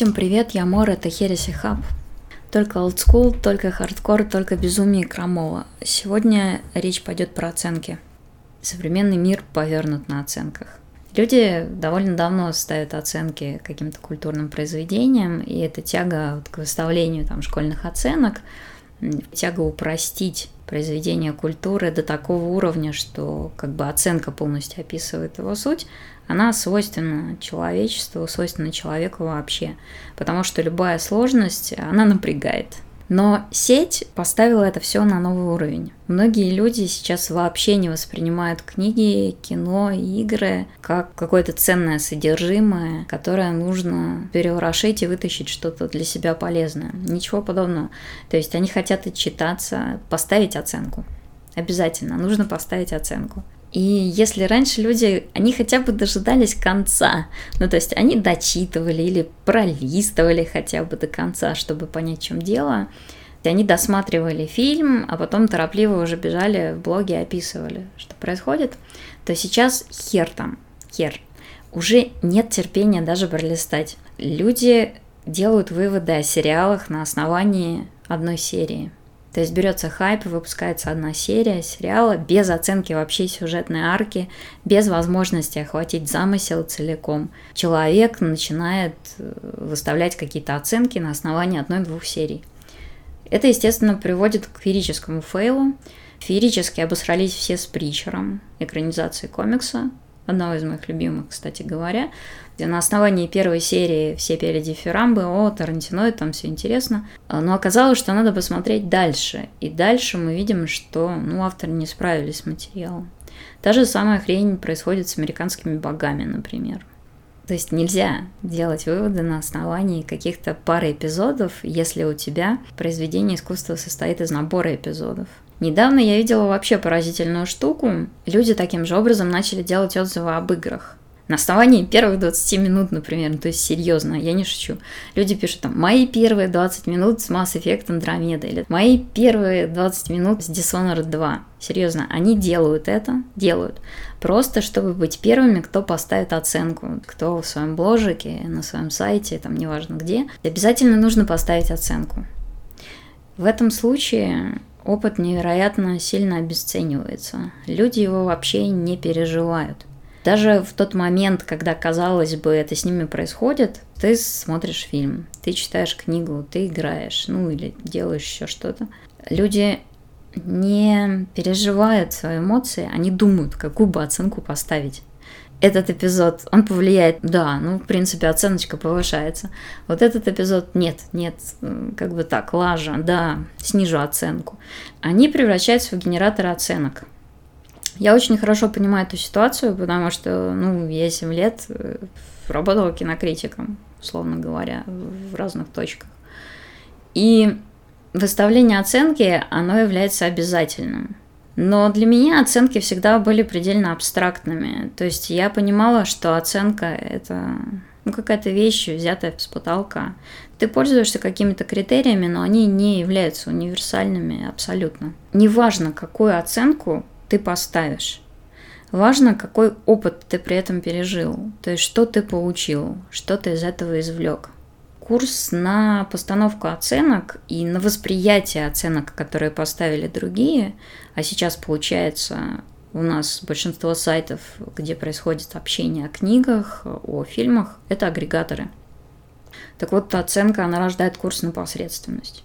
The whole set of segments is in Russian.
Всем привет, я Мор, это Heresy Hub. Только олдскул, только хардкор, только безумие и крамола. Сегодня речь пойдет про оценки. Современный мир повернут на оценках. Люди довольно давно ставят оценки каким-то культурным произведениям, и эта тяга вот к выставлению там, школьных оценок, тяга упростить произведение культуры до такого уровня, что как бы оценка полностью описывает его суть, она свойственна человечеству, свойственна человеку вообще, потому что любая сложность, она напрягает. Но сеть поставила это все на новый уровень. Многие люди сейчас вообще не воспринимают книги, кино, игры как какое-то ценное содержимое, которое нужно переворошить и вытащить что-то для себя полезное. Ничего подобного. То есть они хотят отчитаться, поставить оценку. Обязательно нужно поставить оценку. И если раньше люди, они хотя бы дожидались конца, ну то есть они дочитывали или пролистывали хотя бы до конца, чтобы понять, в чем дело, они досматривали фильм, а потом торопливо уже бежали в блоге и описывали, что происходит, то сейчас хер там, хер. Уже нет терпения даже пролистать. Люди делают выводы о сериалах на основании одной серии – то есть берется хайп, выпускается одна серия сериала без оценки вообще сюжетной арки, без возможности охватить замысел целиком. Человек начинает э, выставлять какие-то оценки на основании одной-двух серий. Это, естественно, приводит к феерическому фейлу. Феерически обосрались все с Притчером, экранизацией комикса, одного из моих любимых, кстати говоря, где на основании первой серии все пели дифирамбы, о, Тарантино, там все интересно. А, но оказалось, что надо посмотреть дальше. И дальше мы видим, что ну, авторы не справились с материалом. Та же самая хрень происходит с американскими богами, например. То есть нельзя делать выводы на основании каких-то пары эпизодов, если у тебя произведение искусства состоит из набора эпизодов. Недавно я видела вообще поразительную штуку. Люди таким же образом начали делать отзывы об играх. На основании первых 20 минут, например, то есть серьезно, я не шучу. Люди пишут там, мои первые 20 минут с Mass Effect Andromeda, или мои первые 20 минут с Dishonored 2. Серьезно, они делают это, делают, просто чтобы быть первыми, кто поставит оценку, кто в своем бложике, на своем сайте, там неважно где, обязательно нужно поставить оценку. В этом случае опыт невероятно сильно обесценивается. Люди его вообще не переживают. Даже в тот момент, когда, казалось бы, это с ними происходит, ты смотришь фильм, ты читаешь книгу, ты играешь, ну или делаешь еще что-то. Люди не переживают свои эмоции, они думают, какую бы оценку поставить. Этот эпизод, он повлияет, да, ну, в принципе, оценочка повышается. Вот этот эпизод, нет, нет, как бы так, лажа, да, снижу оценку. Они превращаются в генераторы оценок. Я очень хорошо понимаю эту ситуацию, потому что, ну, я 7 лет э, работала кинокритиком, условно говоря, в разных точках. И выставление оценки, оно является обязательным. Но для меня оценки всегда были предельно абстрактными. То есть я понимала, что оценка – это ну, какая-то вещь, взятая с потолка. Ты пользуешься какими-то критериями, но они не являются универсальными абсолютно. Неважно, какую оценку ты поставишь. Важно, какой опыт ты при этом пережил, то есть что ты получил, что ты из этого извлек. Курс на постановку оценок и на восприятие оценок, которые поставили другие, а сейчас получается у нас большинство сайтов, где происходит общение о книгах, о фильмах, это агрегаторы. Так вот, оценка, она рождает курс на посредственность.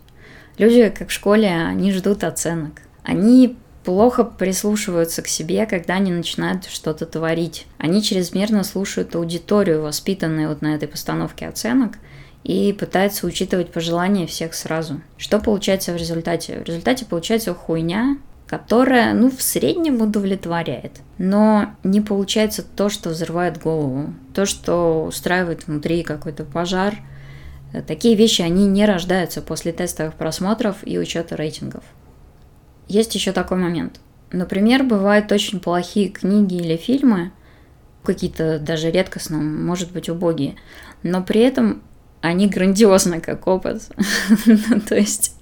Люди, как в школе, они ждут оценок. Они плохо прислушиваются к себе, когда они начинают что-то творить. Они чрезмерно слушают аудиторию, воспитанную вот на этой постановке оценок, и пытаются учитывать пожелания всех сразу. Что получается в результате? В результате получается хуйня, которая, ну, в среднем удовлетворяет. Но не получается то, что взрывает голову, то, что устраивает внутри какой-то пожар. Такие вещи, они не рождаются после тестовых просмотров и учета рейтингов. Есть еще такой момент. Например, бывают очень плохие книги или фильмы, какие-то даже редкостно, может быть, убогие, но при этом они грандиозны как опыт. Ну, то есть,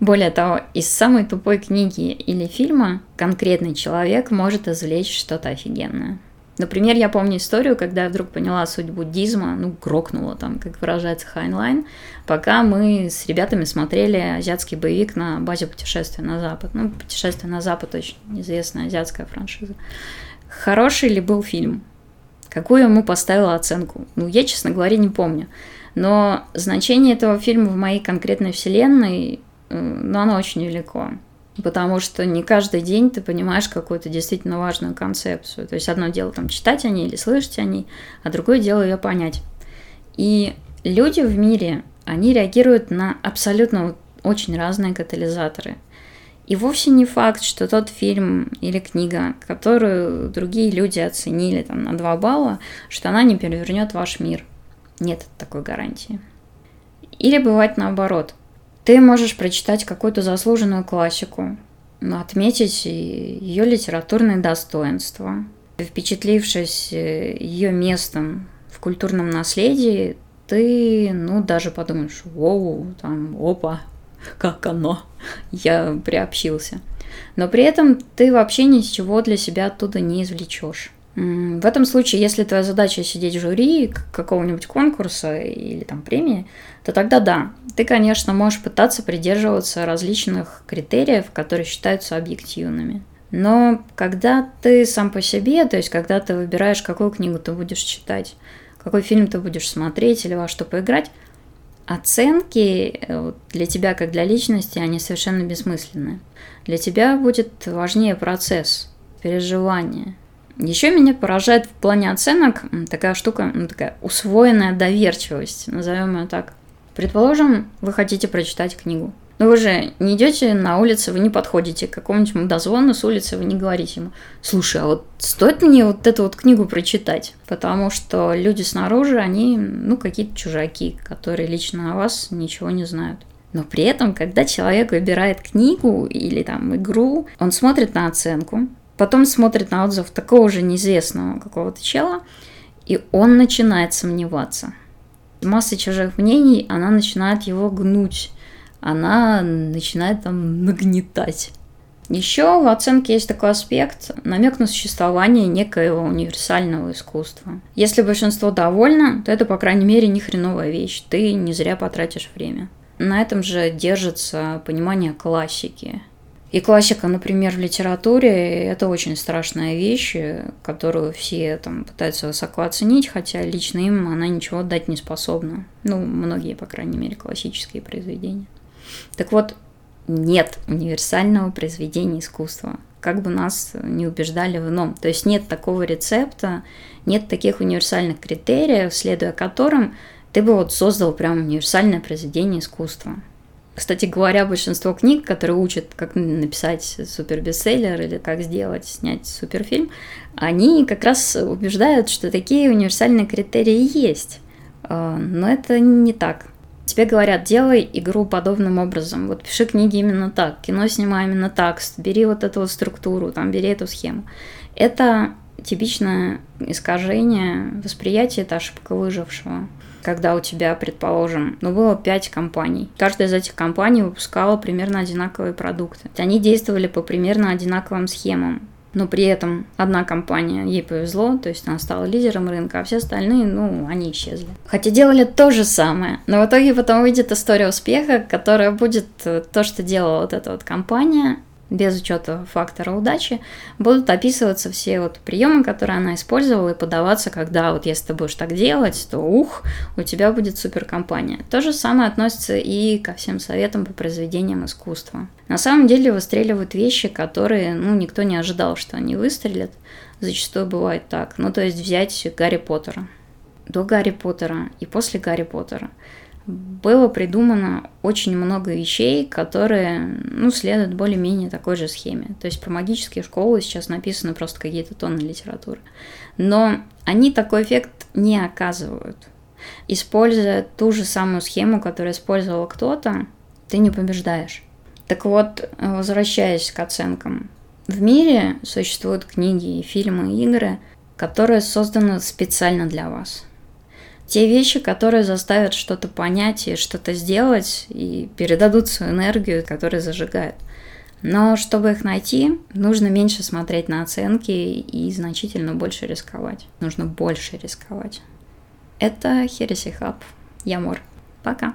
более того, из самой тупой книги или фильма конкретный человек может извлечь что-то офигенное. Например, я помню историю, когда я вдруг поняла суть буддизма, ну, грохнула там, как выражается Хайнлайн, пока мы с ребятами смотрели азиатский боевик на базе путешествия на Запад. Ну, путешествие на Запад очень известная азиатская франшиза. Хороший ли был фильм? Какую ему поставила оценку? Ну, я, честно говоря, не помню. Но значение этого фильма в моей конкретной вселенной, э, ну, оно очень велико. Потому что не каждый день ты понимаешь какую-то действительно важную концепцию. То есть одно дело там читать о ней или слышать о ней, а другое дело ее понять. И люди в мире, они реагируют на абсолютно очень разные катализаторы. И вовсе не факт, что тот фильм или книга, которую другие люди оценили там, на 2 балла, что она не перевернет ваш мир. Нет такой гарантии. Или бывает наоборот – ты можешь прочитать какую-то заслуженную классику, отметить ее литературные достоинства, впечатлившись э, ее местом в культурном наследии, ты, ну, даже подумаешь, воу, там, опа, как оно, я приобщился. Но при этом ты вообще ничего для себя оттуда не извлечешь. В этом случае, если твоя задача сидеть в жюри какого-нибудь конкурса или там премии, то тогда да, ты, конечно, можешь пытаться придерживаться различных критериев, которые считаются объективными. Но когда ты сам по себе, то есть когда ты выбираешь, какую книгу ты будешь читать, какой фильм ты будешь смотреть или во что поиграть, оценки э, для тебя как для личности, они совершенно бессмысленны. Для тебя будет важнее процесс, переживание – еще меня поражает в плане оценок такая штука, ну, такая усвоенная доверчивость, назовем ее так. Предположим, вы хотите прочитать книгу. Но вы же не идете на улице, вы не подходите к какому-нибудь мудозвону с улицы, вы не говорите ему, слушай, а вот стоит мне вот эту вот книгу прочитать? Потому что люди снаружи, они, ну, какие-то чужаки, которые лично о вас ничего не знают. Но при этом, когда человек выбирает книгу или там игру, он смотрит на оценку, Потом смотрит на отзыв такого же неизвестного какого-то чела, и он начинает сомневаться. Масса чужих мнений, она начинает его гнуть, она начинает там нагнетать. Еще в оценке есть такой аспект, намек на существование некоего универсального искусства. Если большинство довольно, то это, по крайней мере, не хреновая вещь, ты не зря потратишь время. На этом же держится понимание классики. И классика, например, в литературе – это очень страшная вещь, которую все там пытаются высоко оценить, хотя лично им она ничего дать не способна. Ну, многие, по крайней мере, классические произведения. Так вот, нет универсального произведения искусства, как бы нас не убеждали в ином. То есть нет такого рецепта, нет таких универсальных критериев, следуя которым ты бы вот создал прям универсальное произведение искусства. Кстати говоря, большинство книг, которые учат, как написать супербестселлер или как сделать, снять суперфильм, они как раз убеждают, что такие универсальные критерии есть. А, но это не так. Тебе говорят, делай игру подобным образом. Вот пиши книги именно так, кино снимай именно так, бери вот эту вот структуру, там, бери эту схему. Это типичное искажение восприятия, это ошибка выжившего когда у тебя, предположим, ну, было 5 компаний. Каждая из этих компаний выпускала примерно одинаковые продукты. Они действовали по примерно одинаковым схемам. Но при этом одна компания, ей повезло, то есть она стала лидером рынка, а все остальные, ну, они исчезли. Хотя делали то же самое. Но в итоге потом выйдет история успеха, которая будет э, то, что делала вот эта вот компания, без учета фактора удачи, будут описываться все вот приемы, которые она использовала, и подаваться, когда вот если ты будешь так делать, то ух, у тебя будет суперкомпания. То же самое относится и ко всем советам по произведениям искусства. На самом деле выстреливают вещи, которые, ну, никто не ожидал, что они выстрелят. Зачастую бывает так. Ну, то есть взять Гарри Поттера. До Гарри Поттера и после Гарри Поттера было придумано очень много вещей, которые, ну, следуют более-менее такой же схеме. То есть про магические школы сейчас написаны просто какие-то тонны литературы. Но они такой эффект не оказывают. Используя ту же самую схему, которую использовал кто-то, ты не побеждаешь. Так вот, возвращаясь к оценкам. В мире существуют книги, фильмы, игры, которые созданы специально для вас – те вещи, которые заставят что-то понять и что-то сделать, и передадут свою энергию, которая зажигает. Но чтобы их найти, нужно меньше смотреть на оценки и значительно больше рисковать. Нужно больше рисковать. Это Хереси Хаб. Я Мор. Пока.